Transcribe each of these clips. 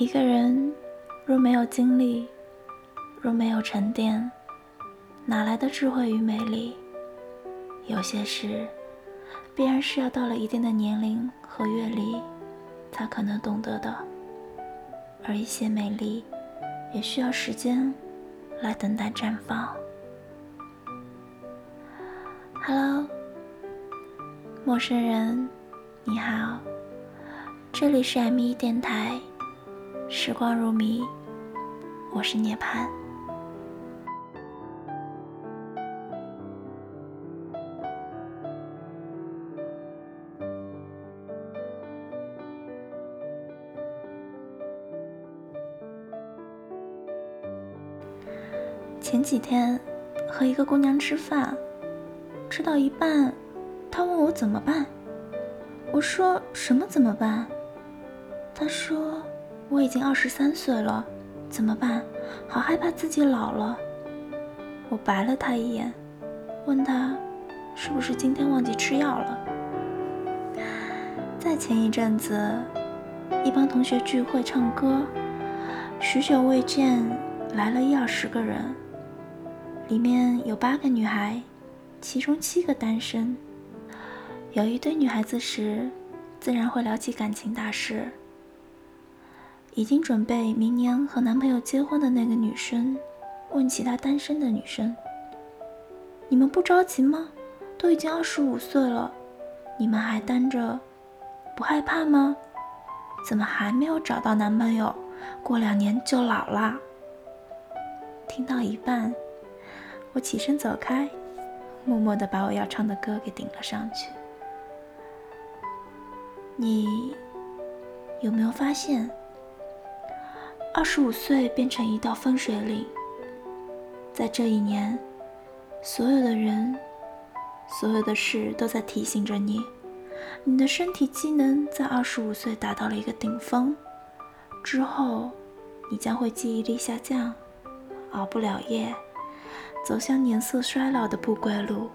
一个人若没有经历，若没有沉淀，哪来的智慧与美丽？有些事，必然是要到了一定的年龄和阅历，才可能懂得的；而一些美丽，也需要时间来等待绽放。Hello，陌生人，你好，这里是 M 一电台。时光如迷，我是涅槃。前几天和一个姑娘吃饭，吃到一半，她问我怎么办，我说什么怎么办？她说。我已经二十三岁了，怎么办？好害怕自己老了。我白了他一眼，问他是不是今天忘记吃药了。在前一阵子，一帮同学聚会唱歌，许久未见，来了一二十个人，里面有八个女孩，其中七个单身。有一堆女孩子时，自然会聊起感情大事。已经准备明年和男朋友结婚的那个女生，问其他单身的女生：“你们不着急吗？都已经二十五岁了，你们还单着，不害怕吗？怎么还没有找到男朋友？过两年就老啦？”听到一半，我起身走开，默默地把我要唱的歌给顶了上去。你有没有发现？二十五岁变成一道分水岭，在这一年，所有的人、所有的事都在提醒着你，你的身体机能在二十五岁达到了一个顶峰，之后，你将会记忆力下降，熬不了夜，走向年色衰老的不归路。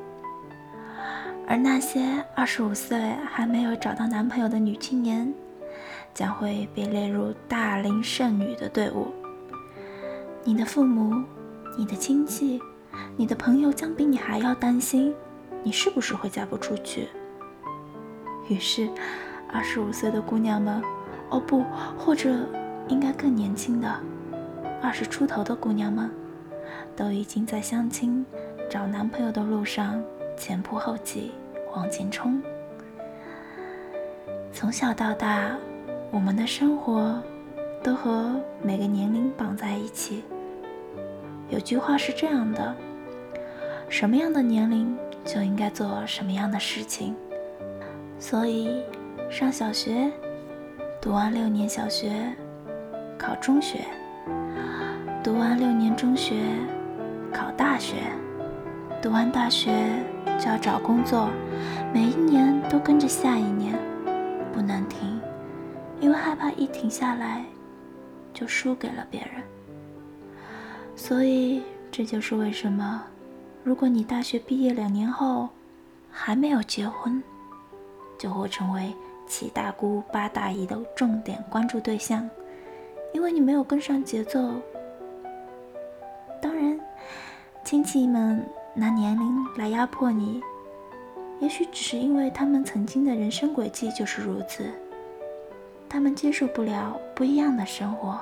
而那些二十五岁还没有找到男朋友的女青年。将会被列入大龄剩女的队伍。你的父母、你的亲戚、你的朋友将比你还要担心，你是不是会嫁不出去。于是，二十五岁的姑娘们，哦不，或者应该更年轻的，二十出头的姑娘们，都已经在相亲、找男朋友的路上前仆后继往前冲。从小到大。我们的生活都和每个年龄绑在一起。有句话是这样的：什么样的年龄就应该做什么样的事情。所以，上小学，读完六年小学，考中学；读完六年中学，考大学；读完大学就要找工作，每一年都跟着下一年，不能停。因为害怕一停下来，就输给了别人，所以这就是为什么，如果你大学毕业两年后还没有结婚，就会成为七大姑八大姨的重点关注对象，因为你没有跟上节奏。当然，亲戚们拿年龄来压迫你，也许只是因为他们曾经的人生轨迹就是如此。他们接受不了不一样的生活。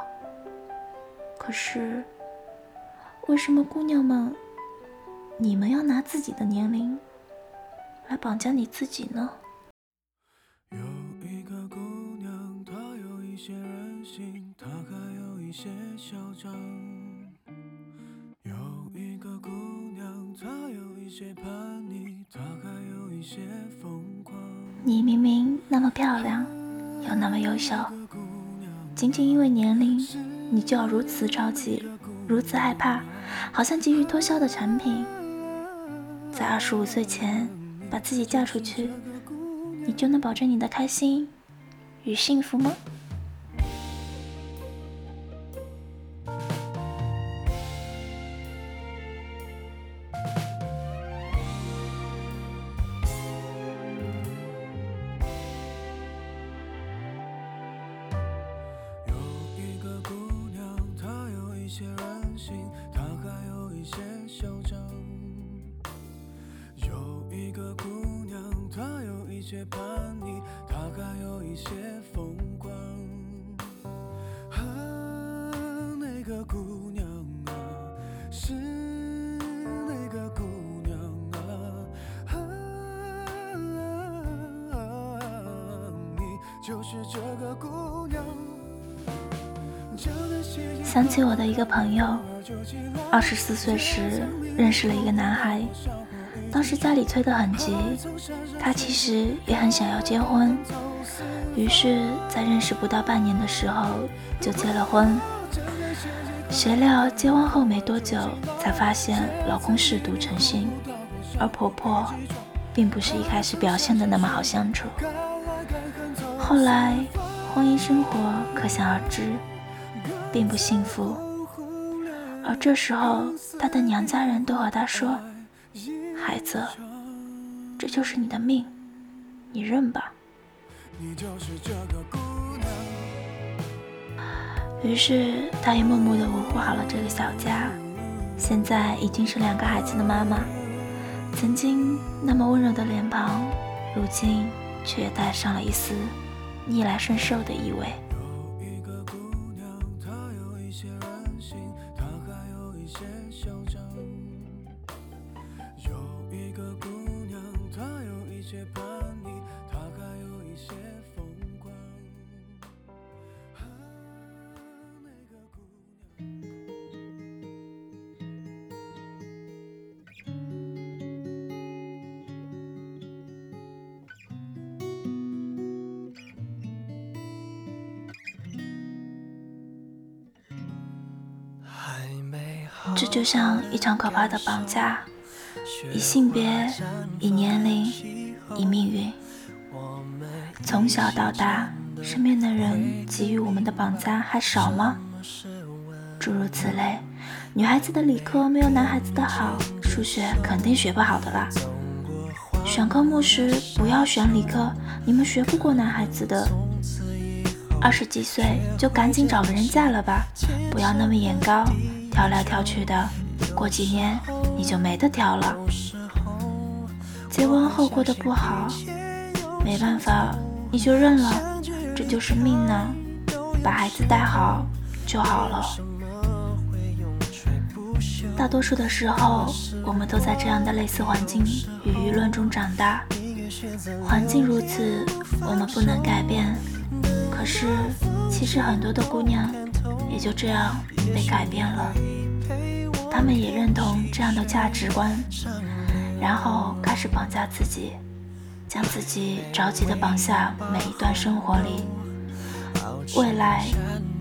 可是，为什么姑娘们，你们要拿自己的年龄来绑架你自己呢？有一个姑娘，她有一些任性，她还有一些嚣张。有一个姑娘，她有一些叛逆，她还有一些疯狂。你明明那么漂亮。又那么优秀，仅仅因为年龄，你就要如此着急，如此害怕，好像急于脱销的产品。在二十五岁前把自己嫁出去，你就能保证你的开心与幸福吗？些叛逆，他还有一些疯狂。啊，那个姑娘啊，是那个姑娘啊，啊，你就是这个姑娘。想起我的一个朋友，二十四岁时认识了一个男孩，当时家里催得很急，他其实也很想要结婚，于是，在认识不到半年的时候就结了婚。谁料结婚后没多久，才发现老公嗜赌成性，而婆婆并不是一开始表现的那么好相处。后来婚姻生活可想而知。并不幸福，而这时候，他的娘家人都和他说：“孩子，这就是你的命，你认吧。”于是，他也默默地维护好了这个小家。现在已经是两个孩子的妈妈，曾经那么温柔的脸庞，如今却也带上了一丝逆来顺受的意味。就像一场可怕的绑架，以性别、以年龄、以命运。从小到大，身边的人给予我们的绑架还少吗？诸如此类。女孩子的理科没有男孩子的好，数学肯定学不好的啦。选科目时不要选理科，你们学不过男孩子的。二十几岁就赶紧找个人嫁了吧，不要那么眼高。挑来挑去的，过几年你就没得挑了。结婚后过得不好，没办法，你就认了，这就是命呢。把孩子带好就好了。大多数的时候，我们都在这样的类似环境与舆论中长大。环境如此，我们不能改变。可是，其实很多的姑娘。也就这样被改变了，他们也认同这样的价值观，然后开始绑架自己，将自己着急的绑下每一段生活里。未来，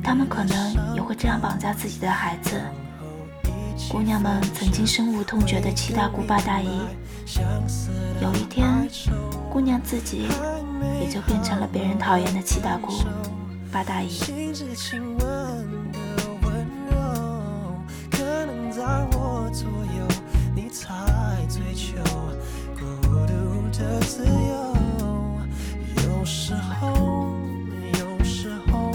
他们可能也会这样绑架自己的孩子。姑娘们曾经深恶痛绝的七大姑八大姨，有一天，姑娘自己也就变成了别人讨厌的七大姑八大姨。在我左右，你才追求孤独的自由。有时候，有时候，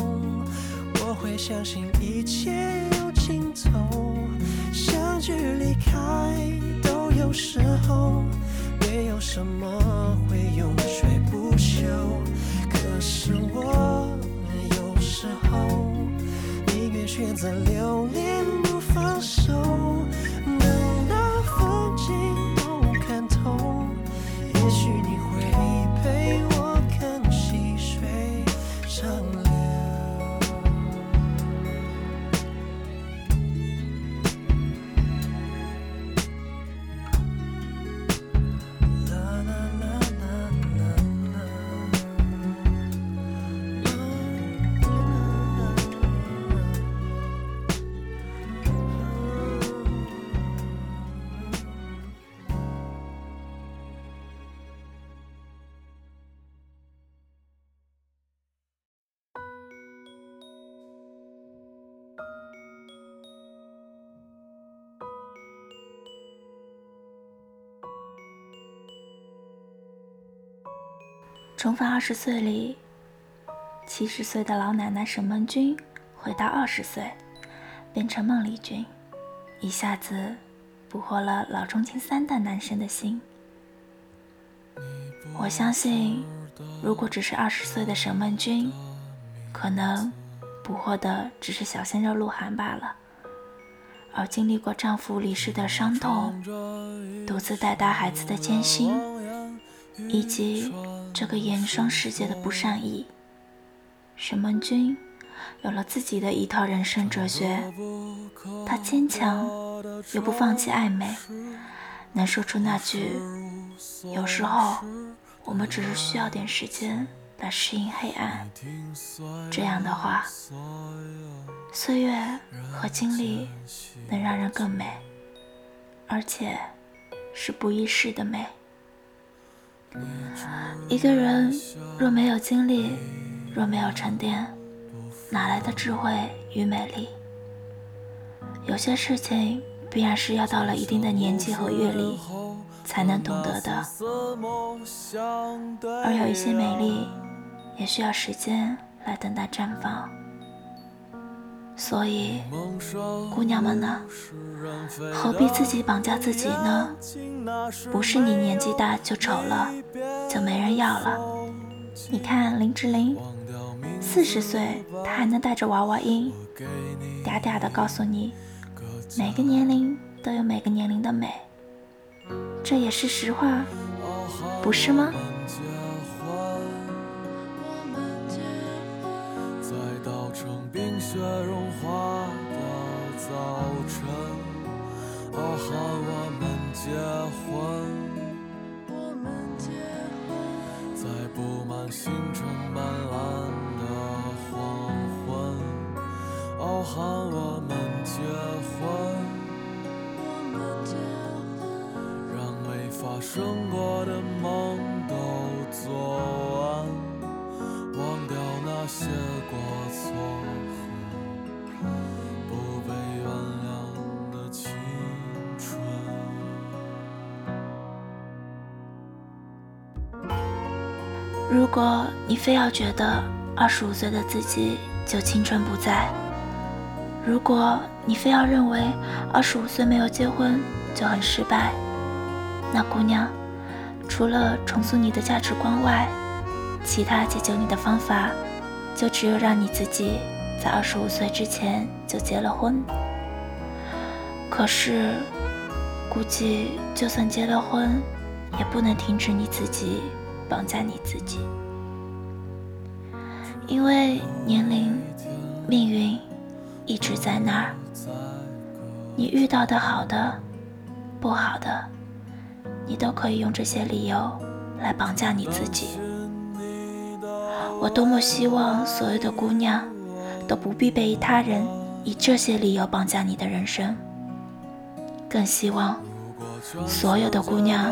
我会相信一切有尽头。相聚离开都有时候，没有什么会永垂不朽。可是我有时候宁愿选择留恋不重返二十岁里，七十岁的老奶奶沈梦君回到二十岁，变成孟丽君，一下子捕获了老中青三代男生的心。我相信如果只是二十岁的沈梦君，可能捕获的只是小鲜肉鹿晗罢了。而经历过丈夫离世的伤痛，独自带大孩子的艰辛，以及这个严霜世界的不善意，沈梦君有了自己的一套人生哲学。她坚强，又不放弃爱美，能说出那句“有时候我们只是需要点时间来适应黑暗”这样的话。岁月和经历能让人更美，而且是不易逝的美。一个人若没有经历，若没有沉淀，哪来的智慧与美丽？有些事情必然是要到了一定的年纪和阅历才能懂得的，而有一些美丽也需要时间来等待绽放。所以，娘们呢，何必自己绑架自己呢？不是你年纪大就丑了，就没人要了。你看林志玲，四十岁她还能带着娃娃音，嗲嗲的告诉你，每个年龄都有每个年龄的美，这也是实话，不是吗？雪融化傲寒我们结婚。在布满星辰斑斓的黄昏，傲寒我们结婚。让没发生过的梦如果你非要觉得二十五岁的自己就青春不在，如果你非要认为二十五岁没有结婚就很失败，那姑娘，除了重塑你的价值观外，其他解救你的方法，就只有让你自己在二十五岁之前就结了婚。可是，估计就算结了婚，也不能停止你自己。绑架你自己，因为年龄、命运一直在那儿。你遇到的好的、不好的，你都可以用这些理由来绑架你自己。我多么希望所有的姑娘都不必被他人以这些理由绑架你的人生，更希望所有的姑娘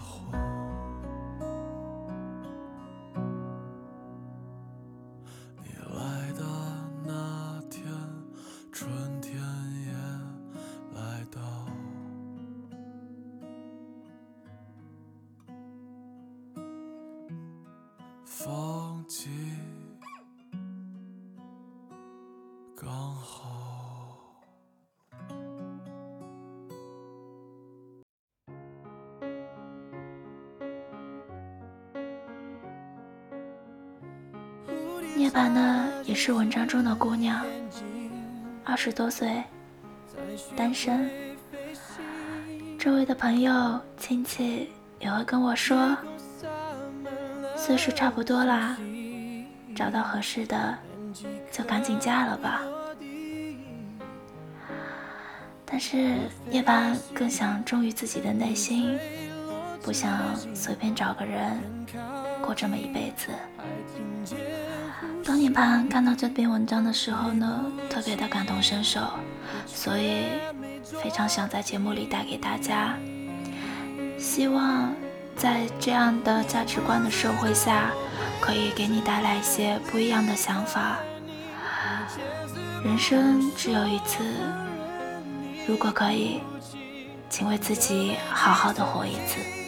火。你来的那天，春天也来到。风。涅槃呢，也是文章中的姑娘，二十多岁，单身。周围的朋友、亲戚也会跟我说，岁数差不多啦，找到合适的就赶紧嫁了吧。但是叶凡更想忠于自己的内心，不想随便找个人过这么一辈子。当涅槃看到这篇文章的时候呢，特别的感同身受，所以非常想在节目里带给大家，希望在这样的价值观的社会下，可以给你带来一些不一样的想法。人生只有一次，如果可以，请为自己好好的活一次。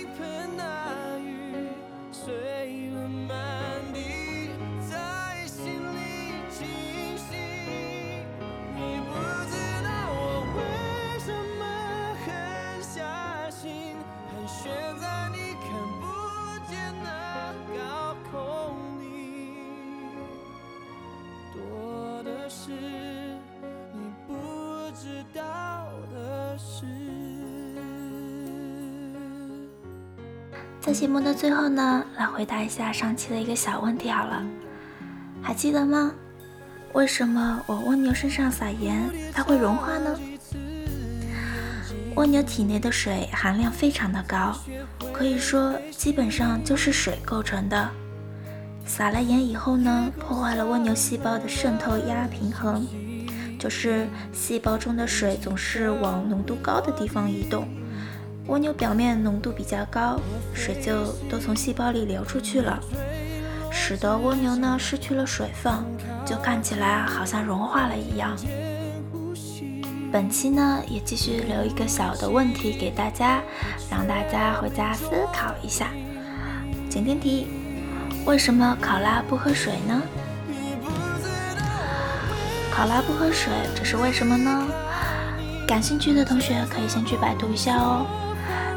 在节目的最后呢，来回答一下上期的一个小问题好了，还记得吗？为什么我蜗牛身上撒盐它会融化呢？蜗牛体内的水含量非常的高，可以说基本上就是水构成的。撒了盐以后呢，破坏了蜗牛细胞的渗透压平衡，就是细胞中的水总是往浓度高的地方移动。蜗牛表面浓度比较高，水就都从细胞里流出去了，使得蜗牛呢失去了水分，就看起来好像融化了一样。本期呢也继续留一个小的问题给大家，让大家回家思考一下。请听题：为什么考拉不喝水呢？好啦不喝水，这是为什么呢？感兴趣的同学可以先去百度一下哦。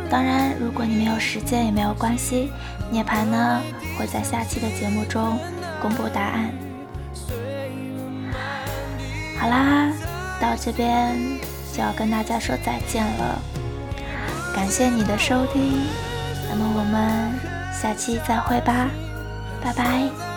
当然，如果你没有时间也没有关系，涅槃呢会在下期的节目中公布答案。好啦，到这边就要跟大家说再见了，感谢你的收听，那么我们下期再会吧，拜拜。